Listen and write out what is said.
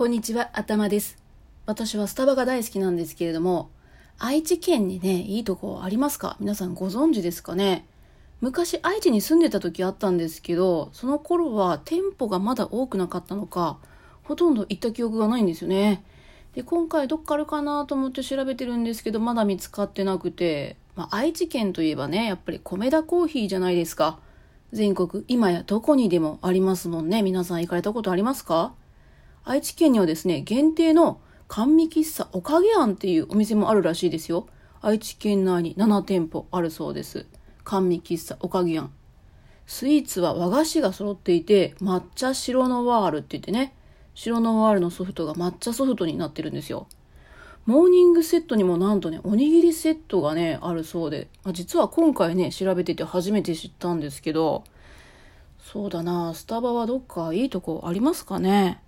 こんにちは、頭です。私はスタバが大好きなんですけれども、愛知県にね、いいとこありますか？皆さんご存知ですかね？昔愛知に住んでた時あったんですけど、その頃は店舗がまだ多くなかったのか、ほとんど行った記憶がないんですよね。で、今回どっかあるかなと思って調べてるんですけど、まだ見つかってなくて、まあ、愛知県といえばね、やっぱり米田コーヒーじゃないですか。全国、今やどこにでもありますもんね。皆さん行かれたことありますか？愛知県にはですね、限定の甘味喫茶おかげ庵っていうお店もあるらしいですよ。愛知県内に7店舗あるそうです。甘味喫茶おかげ庵。スイーツは和菓子が揃っていて、抹茶白のワールって言ってね、白のワールのソフトが抹茶ソフトになってるんですよ。モーニングセットにもなんとね、おにぎりセットがね、あるそうで、まあ、実は今回ね、調べてて初めて知ったんですけど、そうだな、スタバはどっかいいとこありますかね